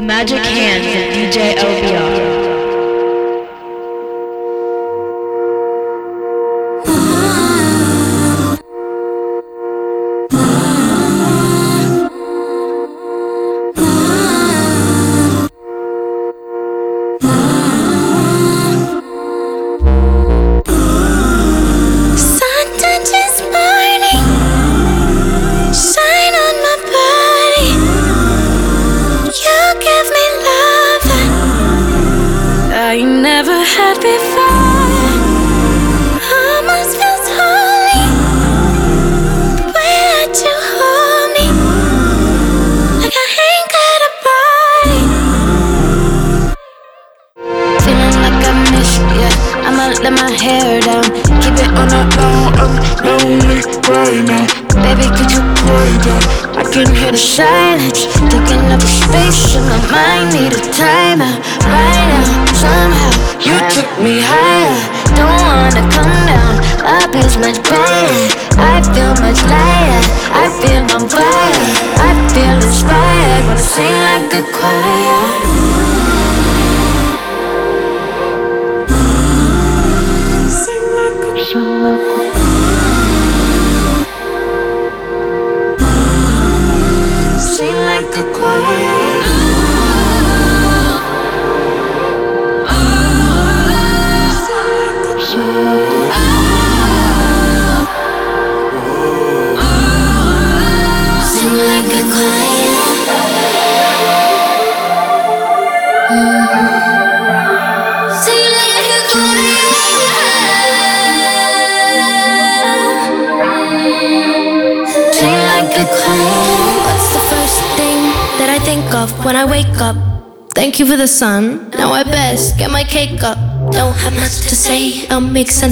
The Magic Hands of DJ LBR.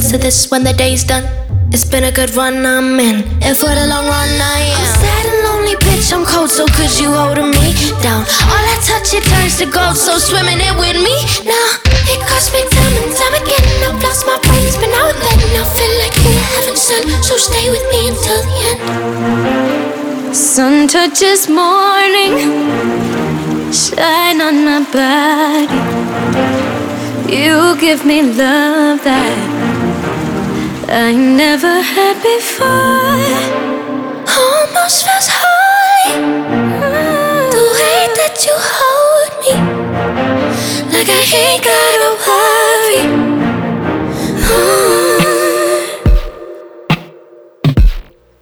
Make sense of this when the day's done. It's been a good run, I'm in. And for the long run, I am. I'm sad and lonely, bitch. I'm cold, so could you holding me down? All I touch, it turns to gold, so swimming it with me now. It cost me time and time again. I've lost my brains, but now and then I feel like you're heaven sent. So stay with me until the end. Sun touches morning, shine on my body. You give me love that I never had before. Almost feels holy. The way that you hold me, like I ain't gotta worry. Uh.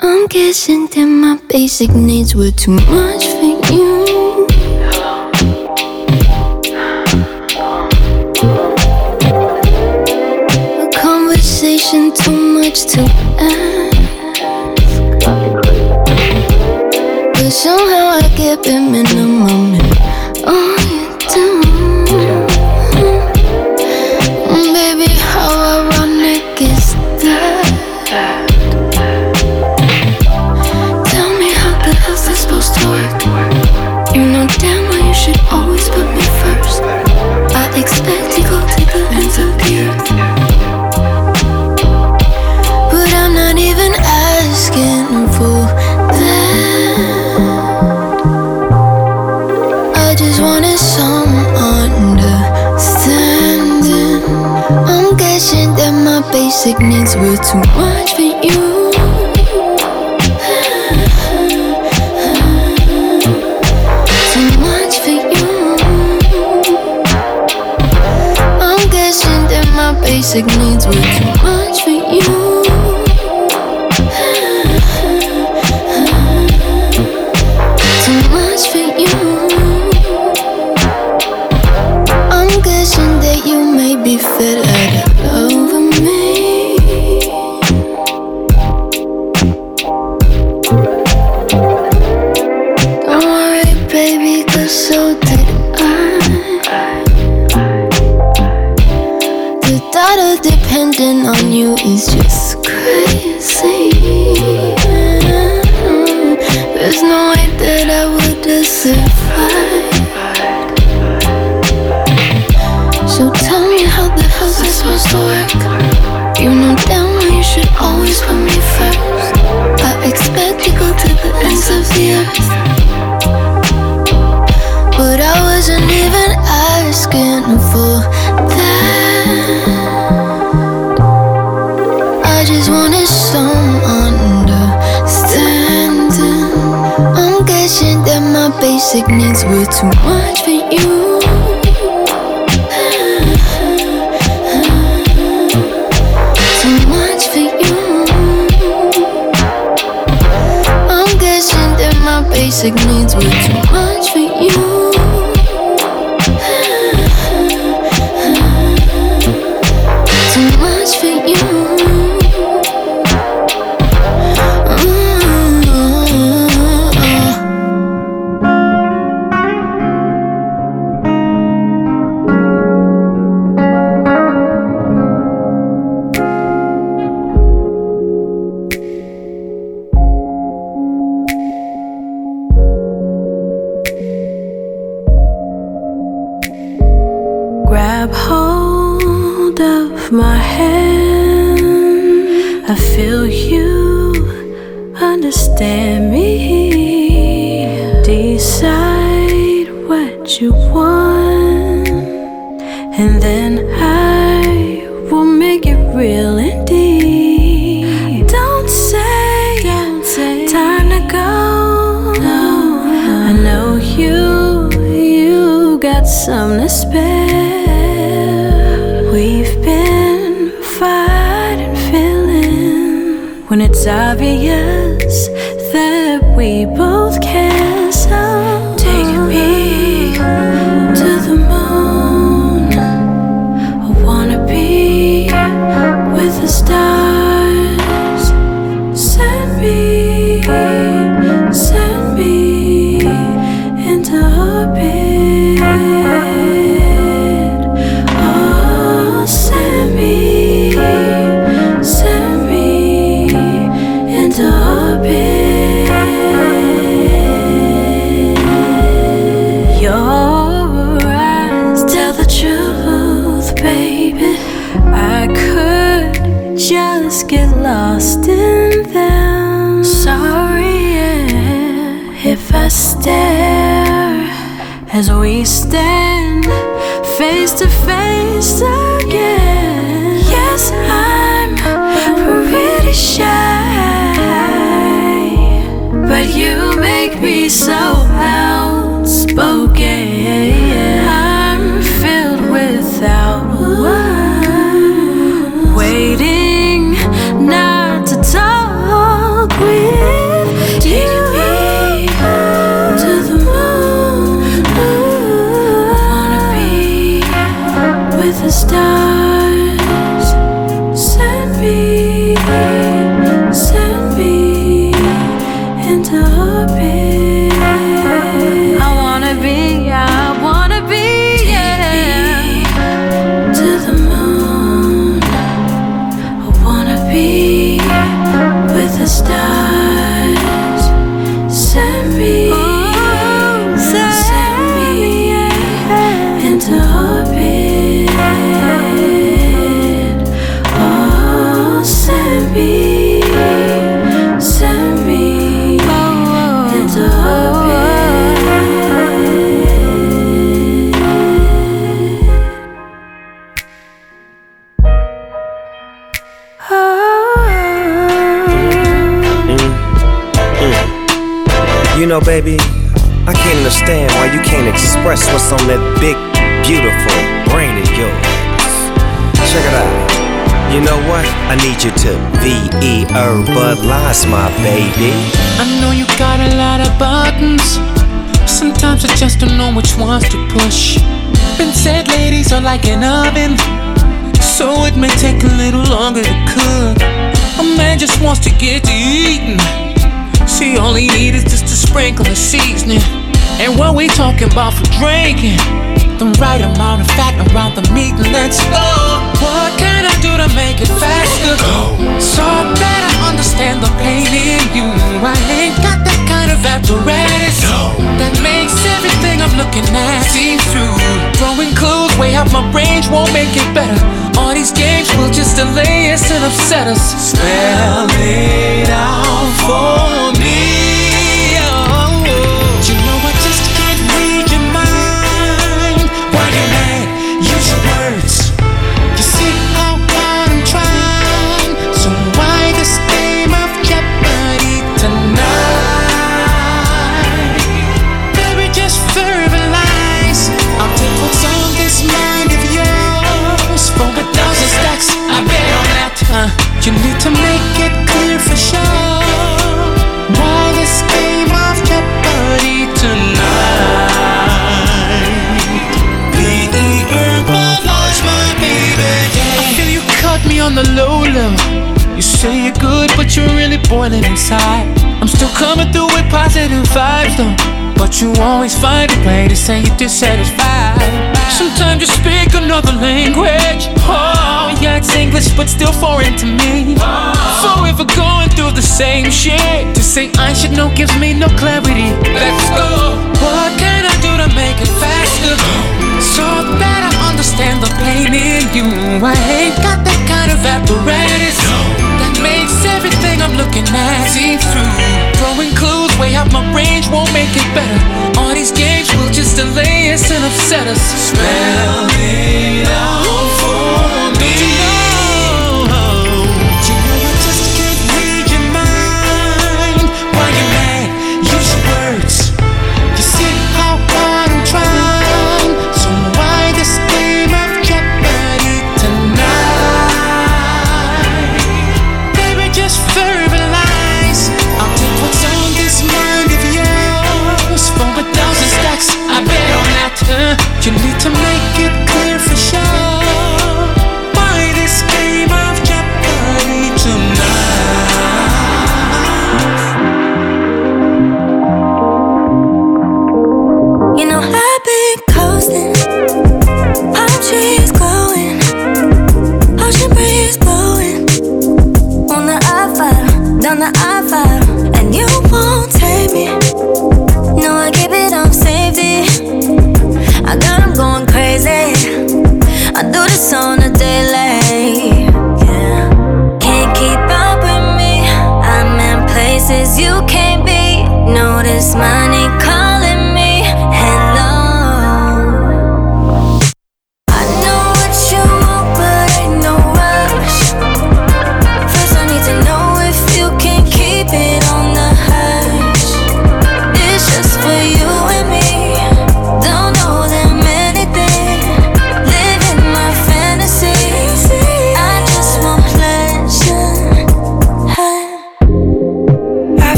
I'm guessing that my basic needs were too much for conversation too much to ask. But somehow I get bare minimum all needs were too much for you. Too much for you. I'm guessing that my basic needs were needs were too much for you. Too much for you. I'm guessing that my basic needs were obvious that we both care. You know, baby, I can't understand why you can't express what's on that big, beautiful brain of yours. Check it out. You know what? I need you to V-E Lies, my baby. I know you got a lot of buttons. Sometimes I just don't know which ones to push. Been said ladies are like an oven, so it may take a little longer to cook. A man just wants to get to eating. See, all he need is just a sprinkle of seasoning. And what we talking about for drinking? The right amount of fat around the meat, and let's go. What can I do to make it faster? Go. So I understand the pain in you. I ain't got that kind of apparatus that makes everything I'm looking at see through. Throwing clues way out my range won't make it better. All these games will just delay us and upset us. Spell it out for me. You need to make it clear for sure why this game of Jeopardy tonight. Be Beaten herbivores, my baby. I feel you cut me on the low low. You say you're good, but you're really boiling inside. I'm still coming through with positive vibes, though. But you always find a way to say you're dissatisfied. Sometimes you speak another language. Oh, yeah, it's English, but still foreign to me. So if we're going through the same shit. To say I should know gives me no clarity. Let's go. What can I do to make it faster? So that I understand the pain in you. I ain't got that kind of apparatus that makes everything I'm looking at see through make it better. All these games will just delay us and upset us. Spell it out.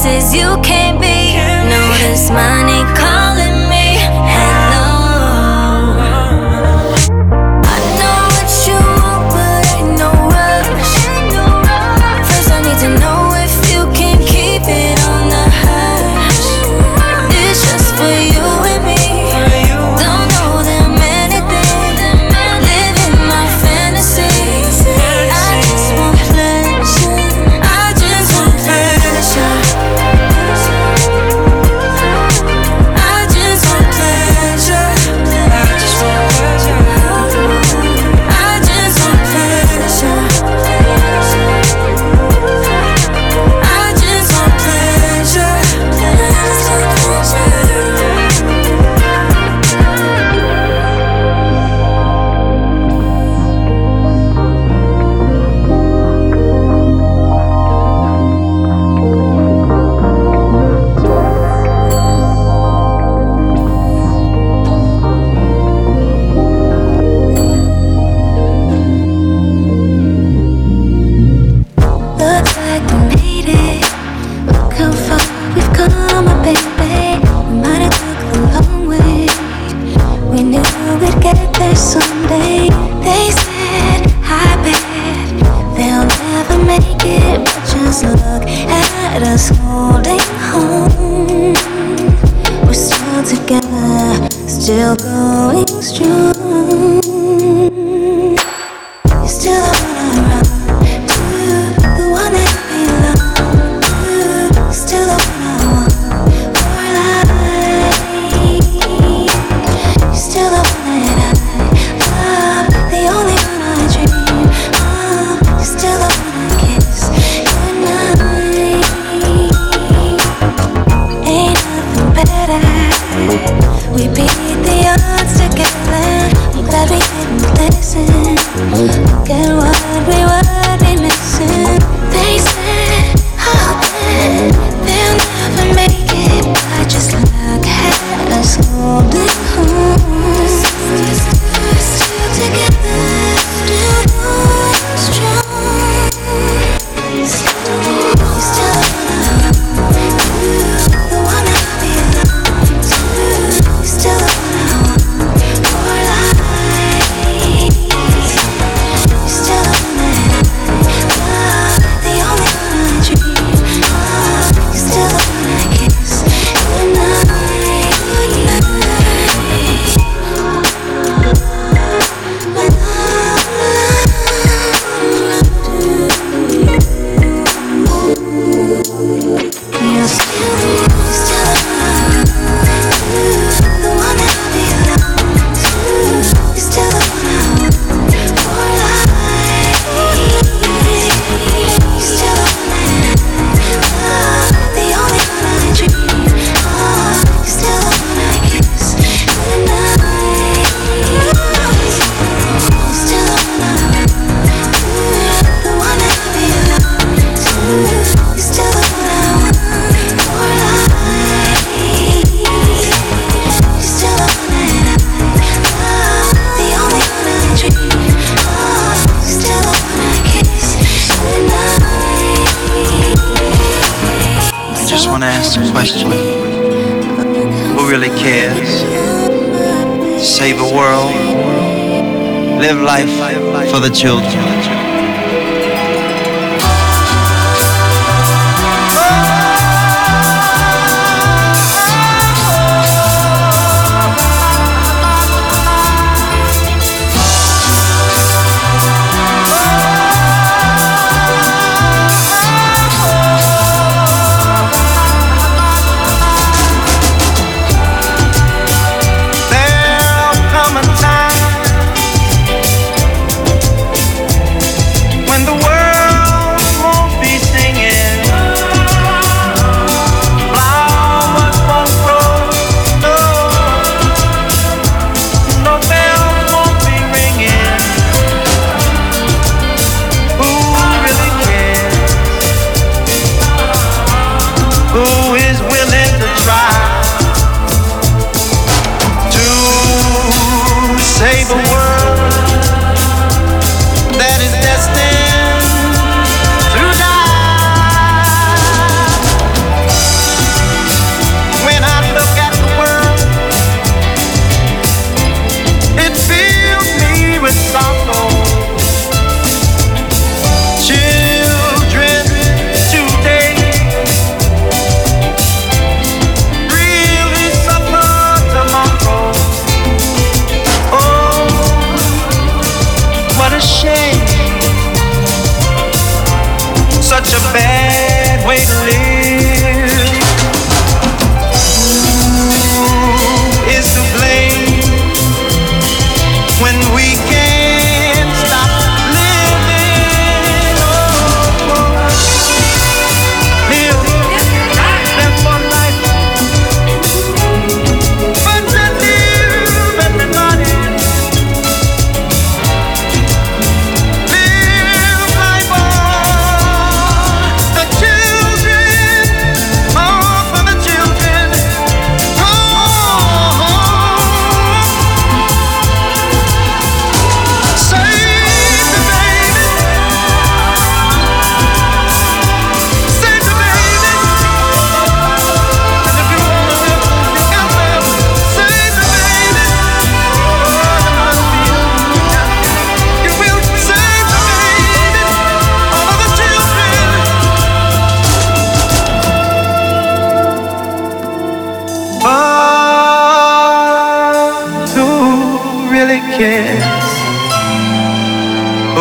places you can't be. Notice my name.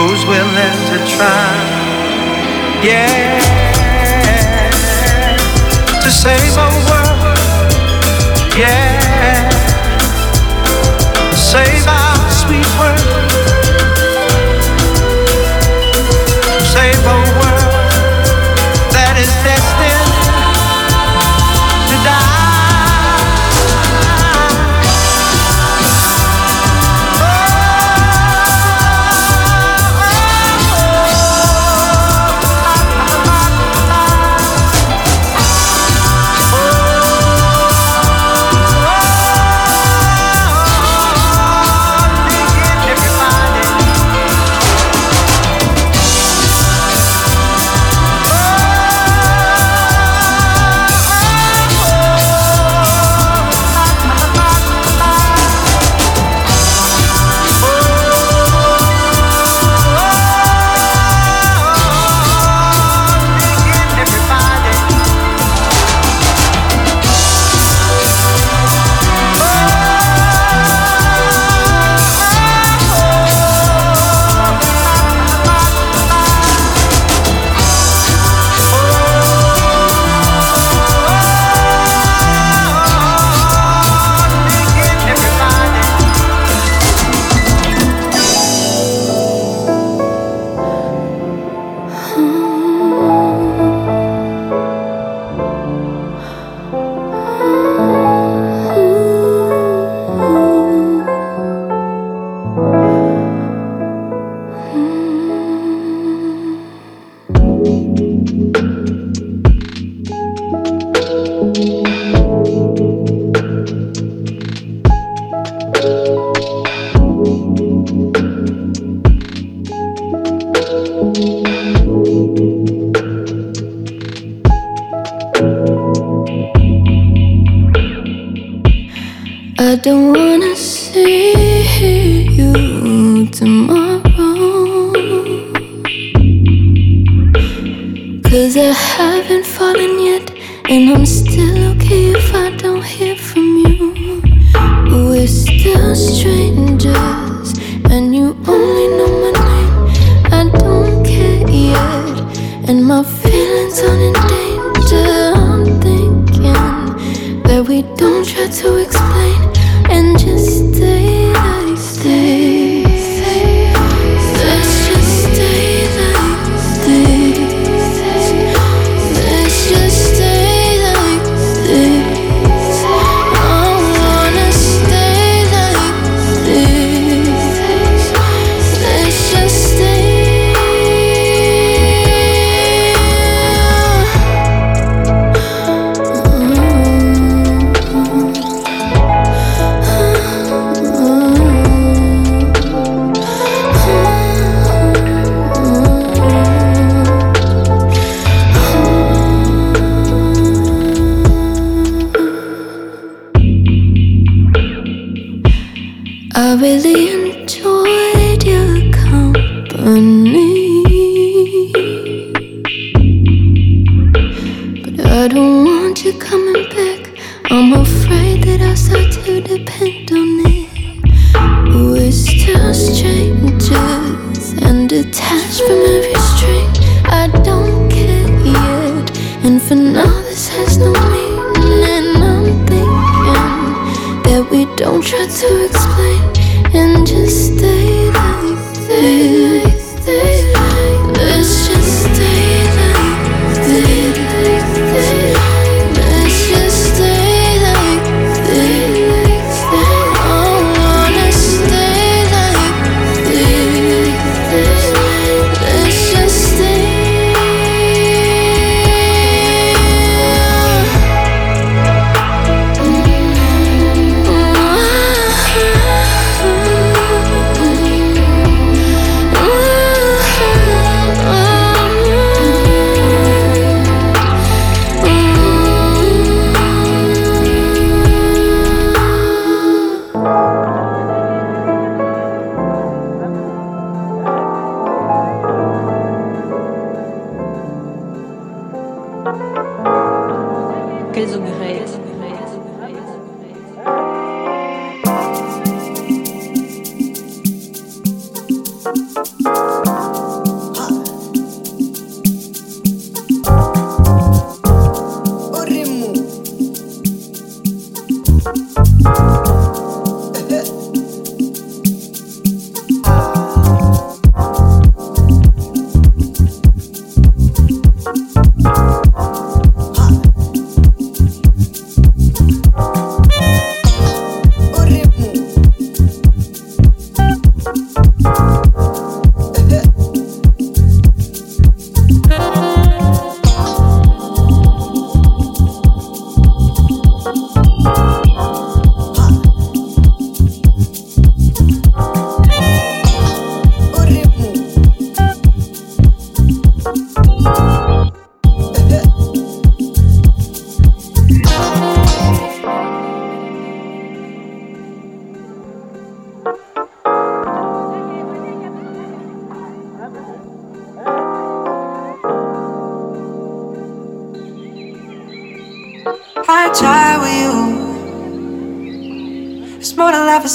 who's willing to try. Yeah, to save our And I'm still okay if I don't hear from you.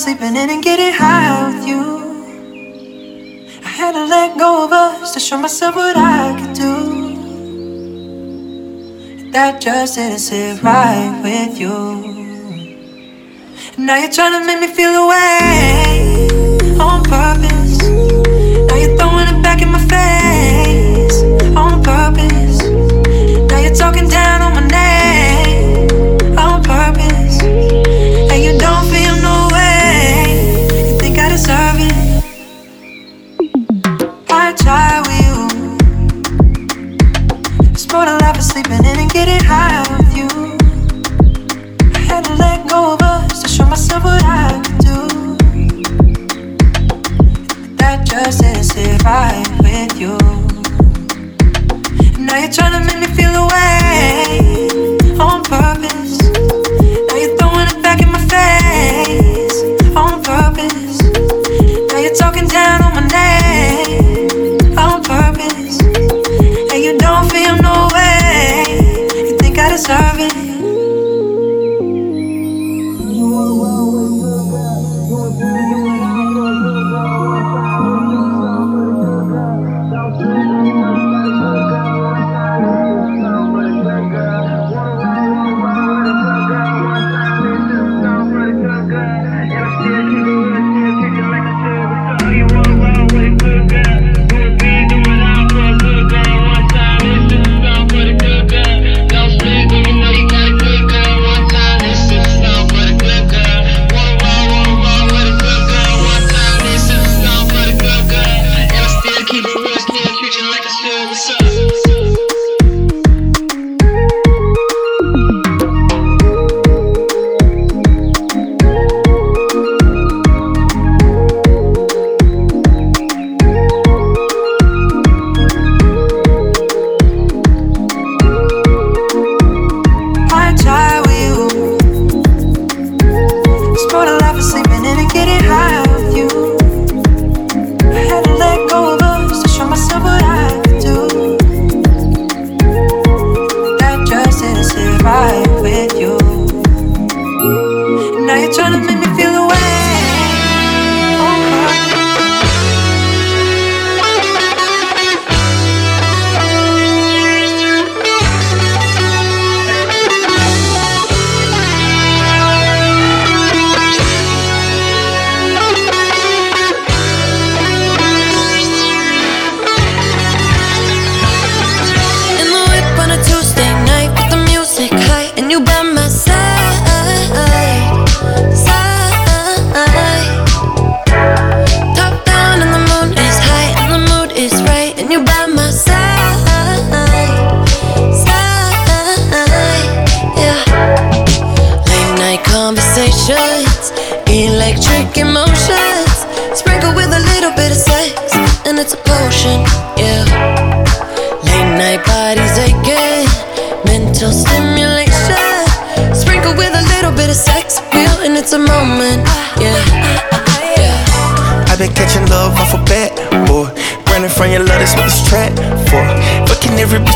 sleeping in and getting high with you. I had to let go of us to show myself what I could do. That just didn't sit right with you. Now you're trying to make me feel away.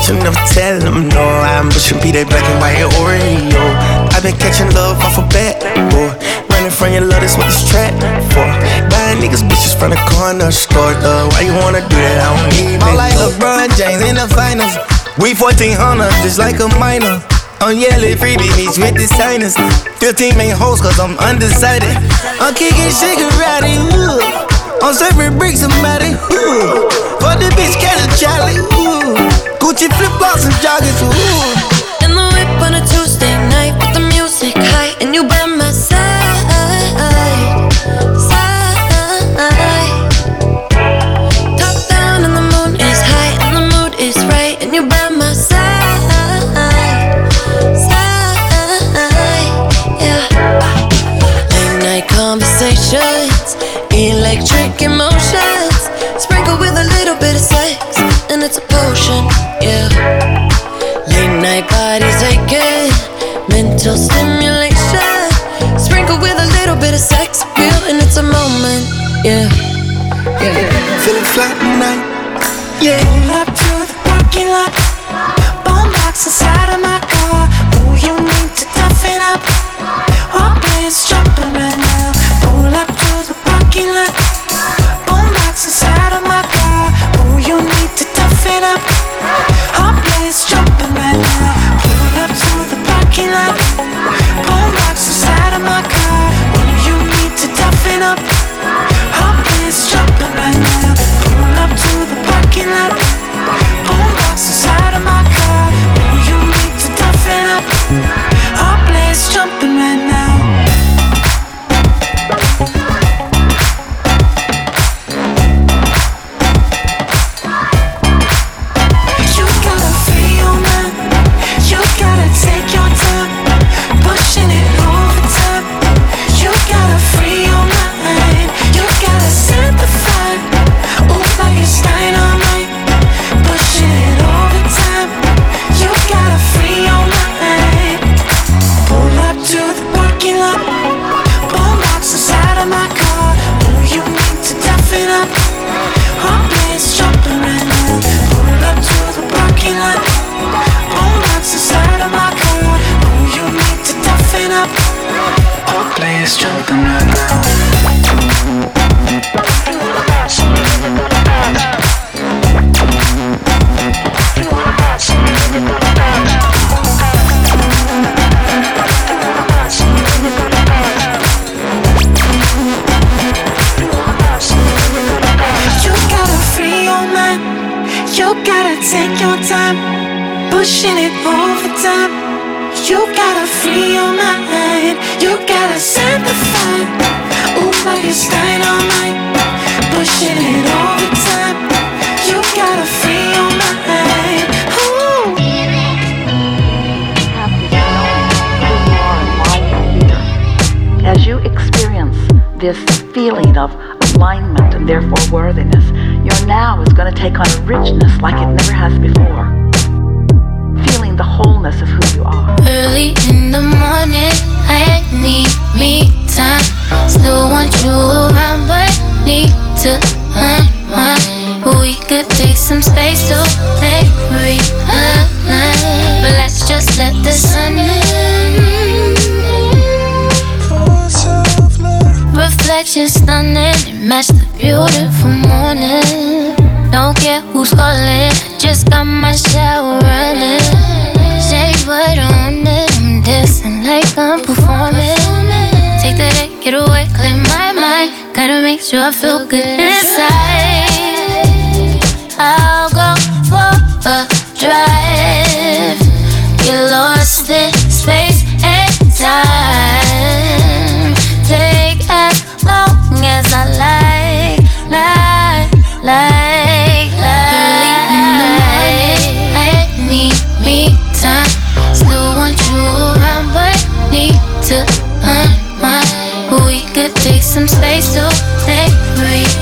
Bitch never tell them no. I'm pushing be that black and white Oreo. I've been catching love off a bat, boy. Running from your love, that's what this trap for. Buying niggas bitches from the corner store, though. Why you wanna do that? I don't even I'm like LeBron James in the finals. We 1400, just like a minor. I'm yelling freebie meets with the signers. 15 main hoes, cause I'm undecided. I'm kicking shigarati, ooh. I'm serving bricks, somebody, ooh. For the bitch, catch a Charlie, ooh. Gucci flip flops and joggers, ooh. In the whip on a Tuesday night with the music high, and you by my side. Side. Top down and the moon is high, and the mood is right, and you by my side. Side. Yeah. Late night conversations, electric richness like it never has before. Feeling the wholeness of who you are. Early in the morning, I need me time. Still want you around, but need to unwind. We could take some space to make realign. But let's just let the sun in. Reflection stunning, match the beautiful morning. Don't care who's calling, just got my shower running. Say what on it, I'm dancing like I'm performing. Take the day, get away, clear my mind. Gotta make sure I feel good inside. I'll go for a drive. Get lost in some space to play with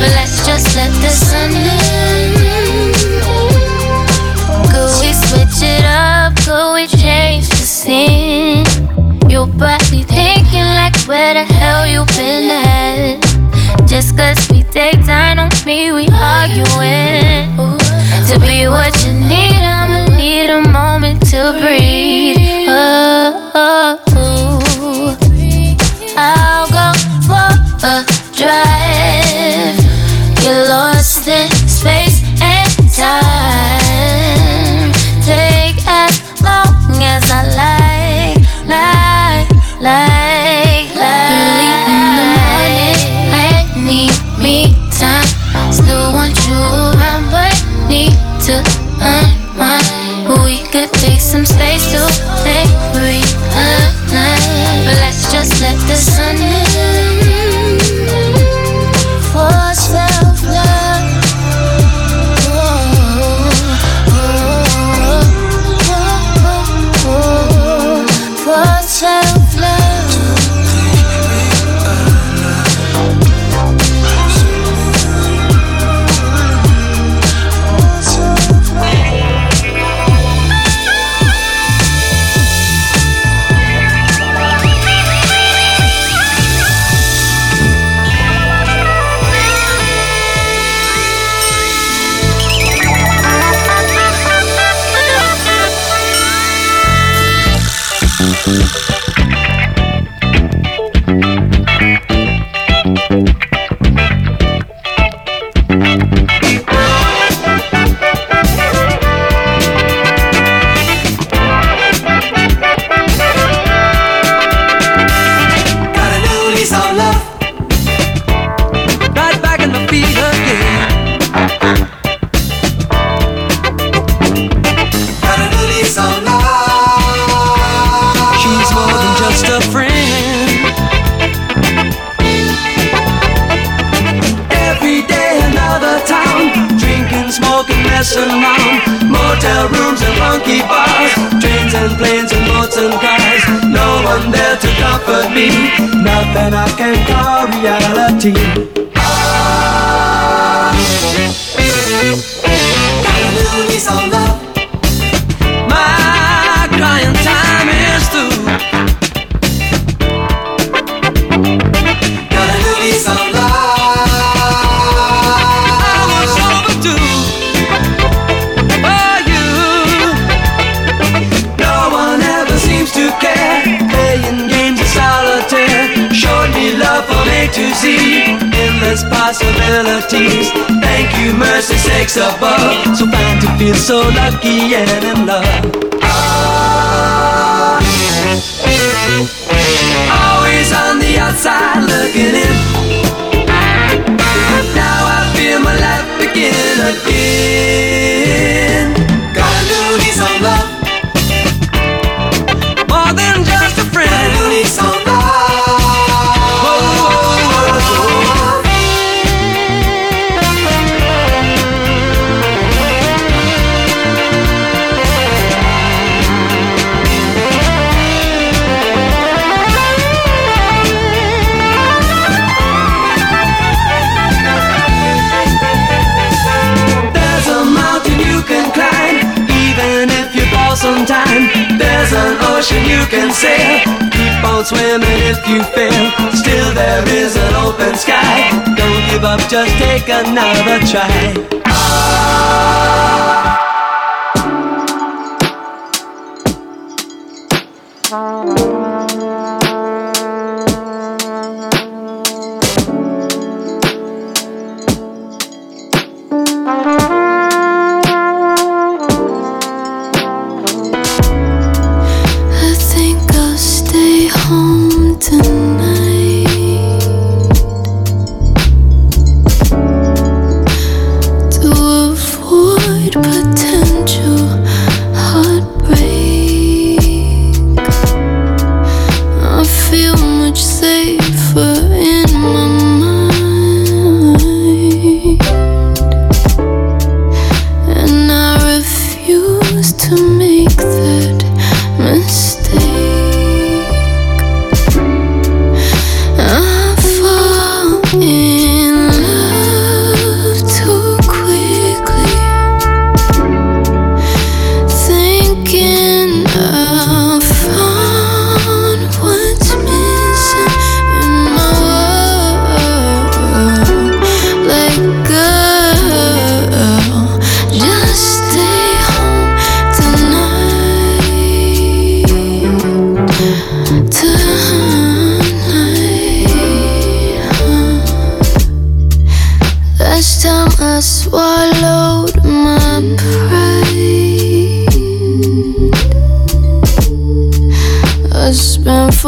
But let's just let the sun in Could we switch it up? Could we change the scene? You probably thinking like where the hell you been at? Just cause we take time on me, mean we arguing To be what you need, I'ma need a moment to breathe oh, oh. For just take another try.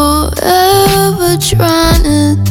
Forever trying to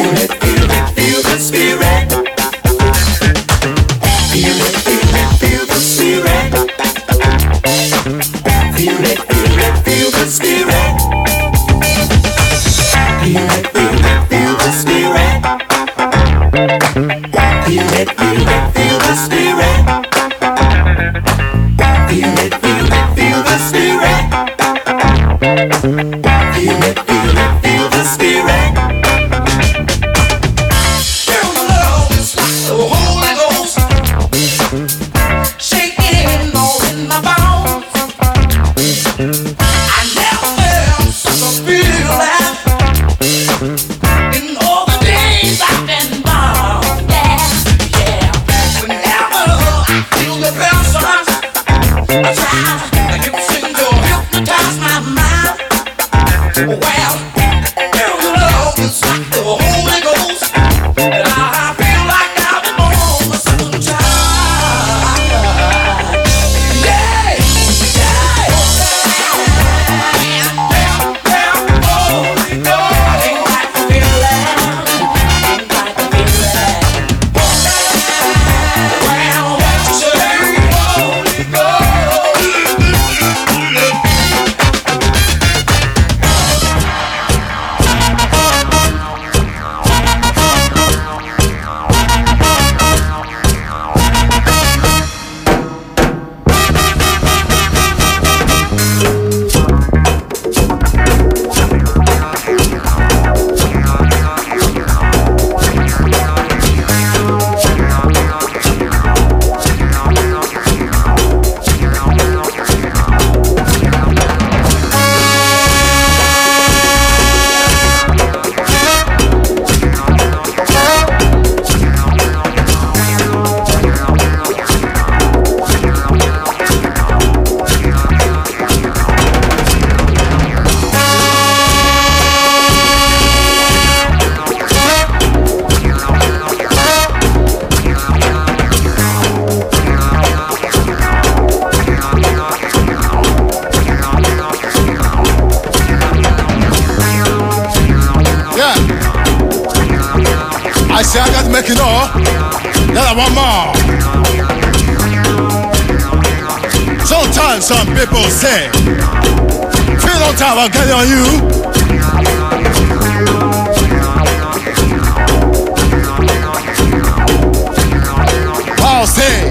feel it. Some people say, Phil on top, I'll get on you. Paul say,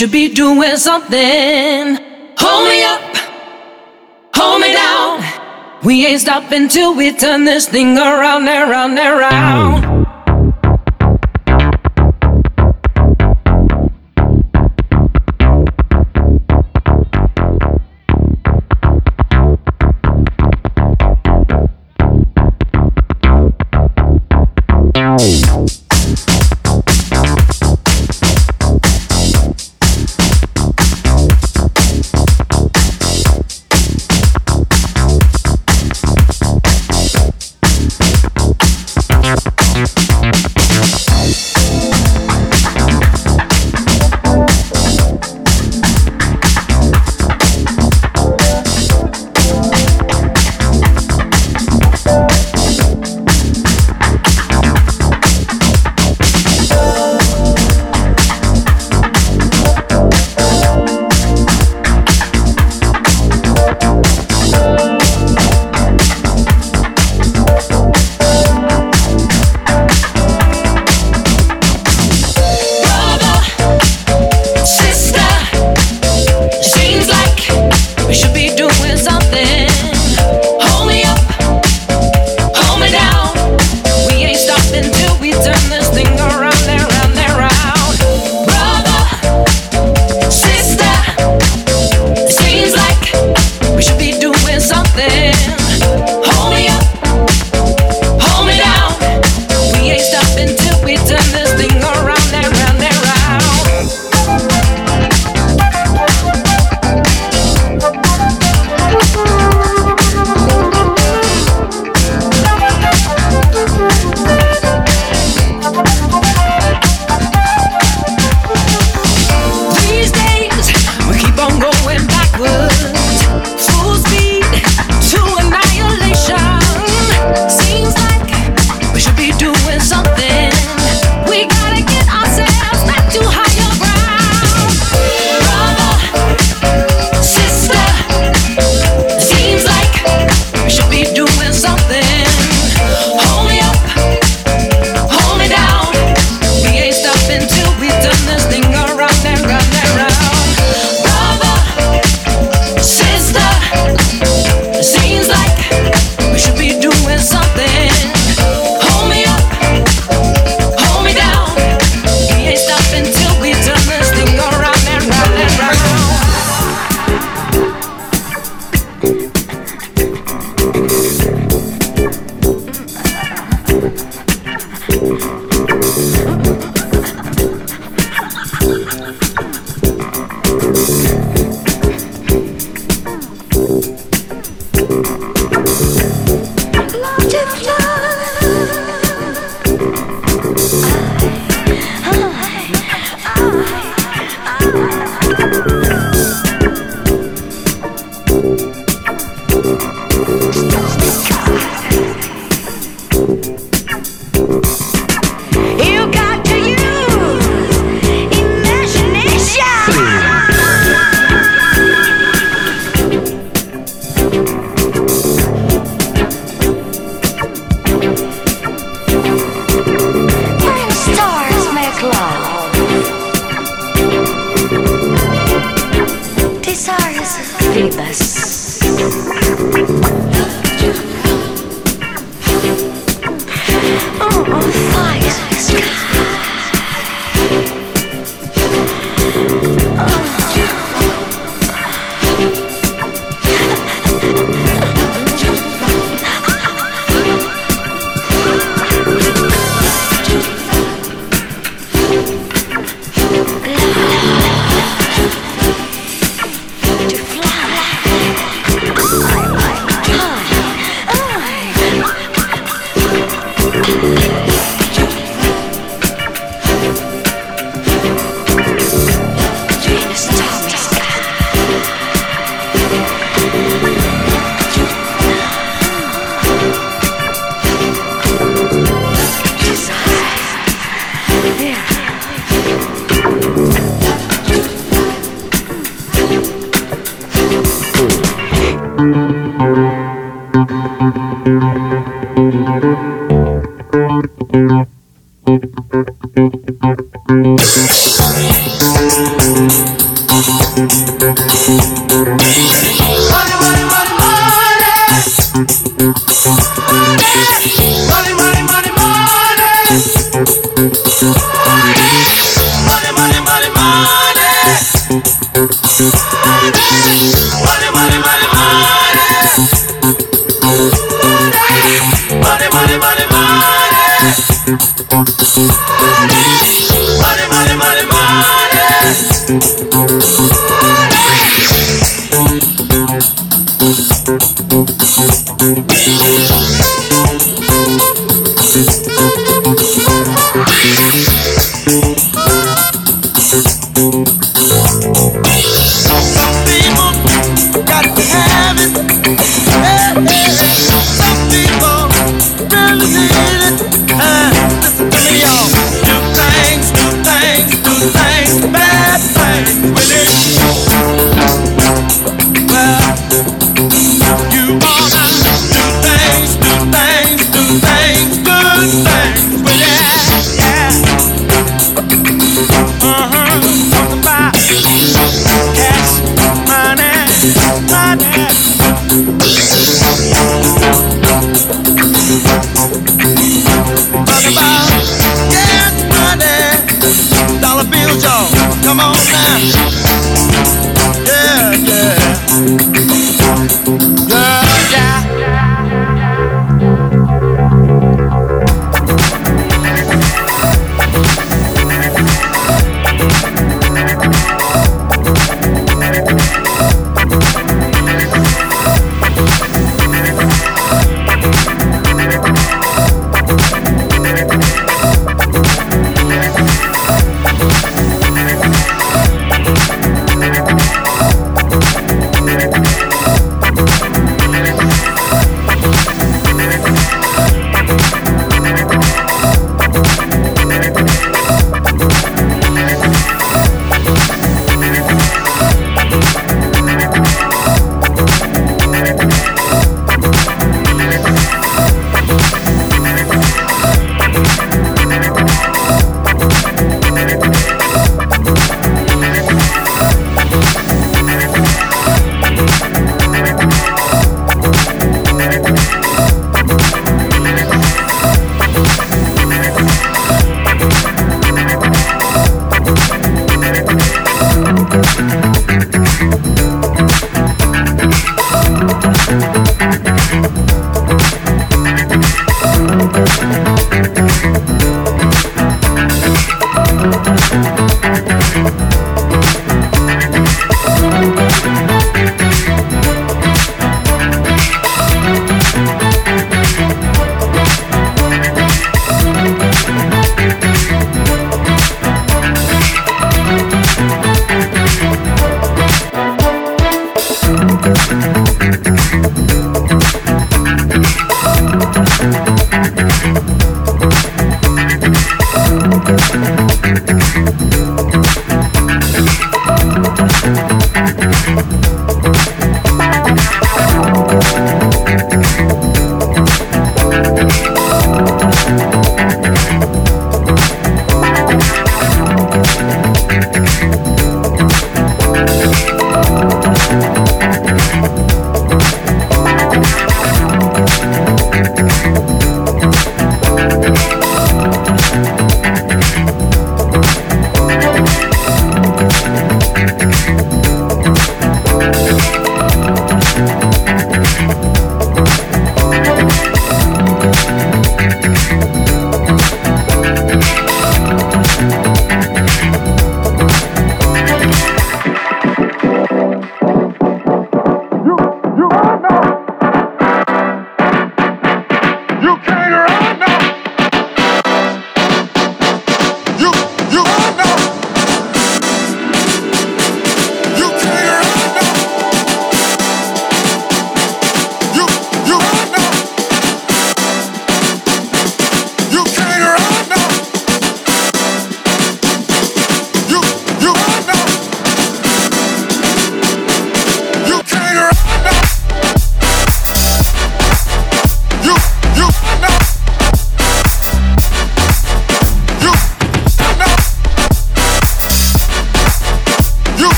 should be doing something. Hold me up, hold me down. We ain't stopping till we turn this thing around and round and round.